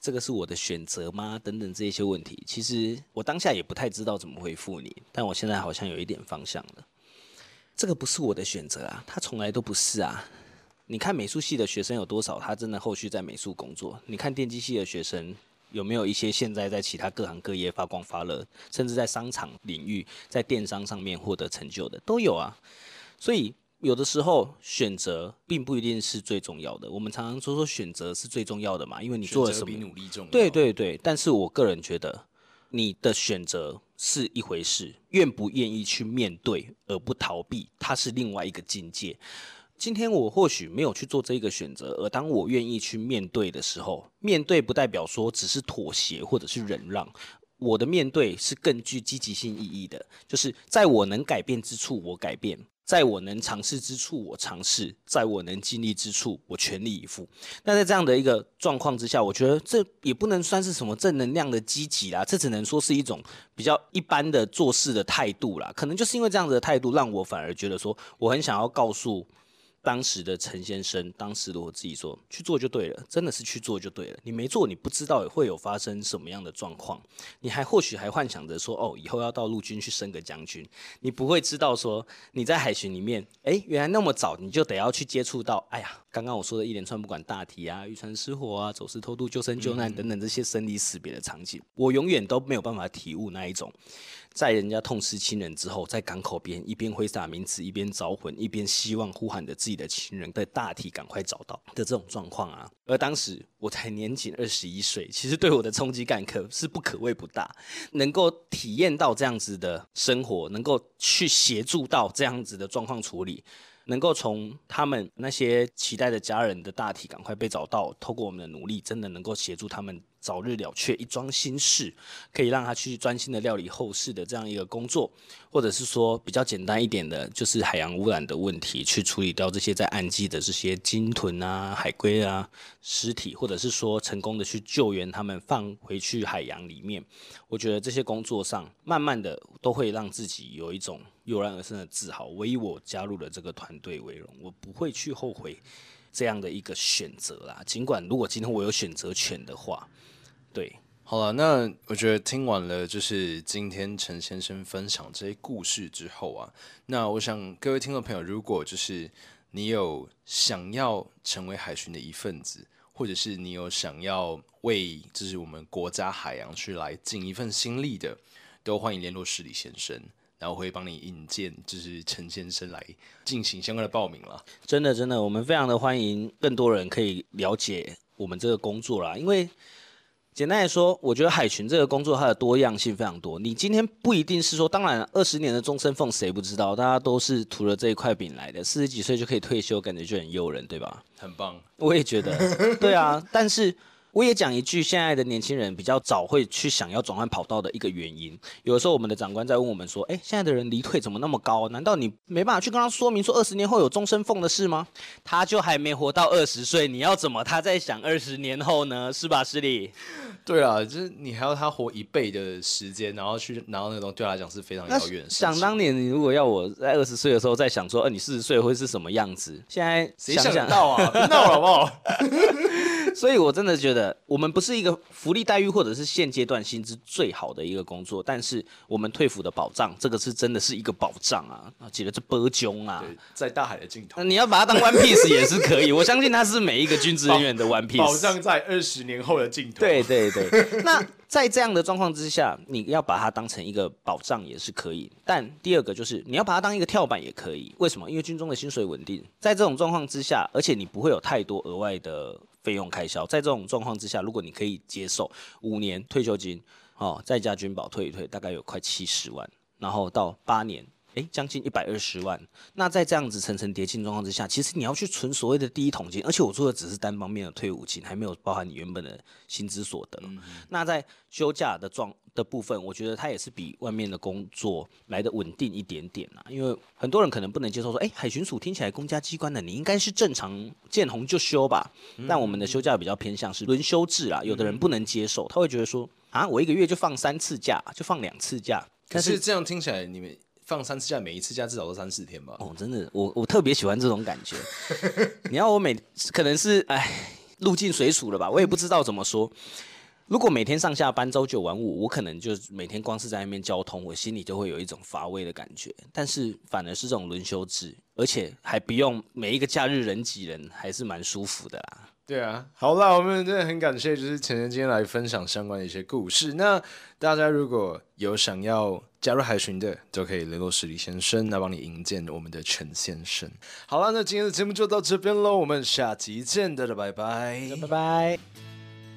这个是我的选择吗？等等这一些问题，其实我当下也不太知道怎么回复你，但我现在好像有一点方向了。这个不是我的选择啊，他从来都不是啊。你看美术系的学生有多少？他真的后续在美术工作？你看电机系的学生有没有一些现在在其他各行各业发光发热，甚至在商场领域、在电商上面获得成就的都有啊。所以有的时候选择并不一定是最重要的。我们常常说说选择是最重要的嘛，因为你做了什么比努力重要。对对对，但是我个人觉得你的选择是一回事，愿不愿意去面对而不逃避，它是另外一个境界。今天我或许没有去做这一个选择，而当我愿意去面对的时候，面对不代表说只是妥协或者是忍让，我的面对是更具积极性意义的，就是在我能改变之处我改变，在我能尝试之处我尝试，在我能尽力之处我全力以赴。那在这样的一个状况之下，我觉得这也不能算是什么正能量的积极啦，这只能说是一种比较一般的做事的态度啦。可能就是因为这样子的态度，让我反而觉得说，我很想要告诉。当时的陈先生，当时的我自己说去做就对了，真的是去做就对了。你没做，你不知道会有发生什么样的状况，你还或许还幻想着说，哦，以后要到陆军去升个将军，你不会知道说你在海巡里面，诶，原来那么早你就得要去接触到，哎呀，刚刚我说的一连串，不管大体啊、渔船失火啊、走私偷渡、救生救难等等这些生离死别的场景，我永远都没有办法体悟那一种。在人家痛失亲人之后，在港口边一边挥洒名词，一边招魂，一边希望呼喊着自己的亲人的大体赶快找到的这种状况啊。而当时我才年仅二十一岁，其实对我的冲击感可是不可谓不大。能够体验到这样子的生活，能够去协助到这样子的状况处理。能够从他们那些期待的家人的大体赶快被找到，透过我们的努力，真的能够协助他们早日了却一桩心事，可以让他去专心的料理后事的这样一个工作，或者是说比较简单一点的，就是海洋污染的问题，去处理掉这些在岸基的这些鲸豚啊、海龟啊尸体，或者是说成功的去救援他们放回去海洋里面，我觉得这些工作上，慢慢的都会让自己有一种。油然而生的自豪，唯以我加入了这个团队为荣，我不会去后悔这样的一个选择啦。尽管如果今天我有选择权的话，对，好了，那我觉得听完了就是今天陈先生分享这些故事之后啊，那我想各位听众朋友，如果就是你有想要成为海巡的一份子，或者是你有想要为就是我们国家海洋去来尽一份心力的，都欢迎联络施礼先生。然后会帮你引荐，就是陈先生来进行相关的报名了。真的，真的，我们非常的欢迎更多人可以了解我们这个工作啦。因为简单来说，我觉得海群这个工作它的多样性非常多。你今天不一定是说，当然二十年的终身俸谁不知道？大家都是图了这一块饼来的。四十几岁就可以退休，感觉就很诱人，对吧？很棒，我也觉得。对啊，但是。我也讲一句，现在的年轻人比较早会去想要转换跑道的一个原因。有的时候，我们的长官在问我们说：“哎，现在的人离退怎么那么高？难道你没办法去跟他说明说二十年后有终身俸的事吗？”他就还没活到二十岁，你要怎么他在想二十年后呢？是吧，师弟？对啊，就是你还要他活一倍的时间，然后去拿到那种对他来讲是非常遥远。想当年，你如果要我在二十岁的时候再想说，呃，你四十岁会是什么样子？现在谁想到啊？闹了好不好？所以，我真的觉得我们不是一个福利待遇或者是现阶段薪资最好的一个工作，但是我们退抚的保障，这个是真的是一个保障啊！啊记得这波囧啊，在大海的尽头，你要把它当 One Piece 也是可以。我相信它是每一个军职人员的 One Piece，保障在二十年后的尽头。对对对，那在这样的状况之下，你要把它当成一个保障也是可以。但第二个就是你要把它当一个跳板也可以。为什么？因为军中的薪水稳定，在这种状况之下，而且你不会有太多额外的。费用开销，在这种状况之下，如果你可以接受五年退休金，哦，再加军保退一退，大概有快七十万，然后到八年，诶，将近一百二十万。那在这样子层层叠进状况之下，其实你要去存所谓的第一桶金，而且我做的只是单方面的退伍金，还没有包含你原本的薪资所得。嗯、那在休假的状的部分，我觉得它也是比外面的工作来的稳定一点点啊。因为很多人可能不能接受说，哎，海巡署听起来公家机关的，你应该是正常见红就休吧。嗯、但我们的休假比较偏向是轮休制啊，有的人不能接受，他会觉得说，啊，我一个月就放三次假，就放两次假。可是这样听起来，你们放三次假，每一次假至少都三四天吧？哦，真的，我我特别喜欢这种感觉。你要我每可能是哎入境随俗了吧？我也不知道怎么说。如果每天上下班朝九晚五，我可能就每天光是在那边交通，我心里就会有一种乏味的感觉。但是反而是这种轮休制，而且还不用每一个假日人挤人，还是蛮舒服的啦。对啊，好啦，我们真的很感谢，就是晨晨今天来分享相关的一些故事。那大家如果有想要加入海巡的，都可以联络史力先生，来帮你引荐我们的陈先生。好了，那今天的节目就到这边喽，我们下集见，大家拜拜，拜拜。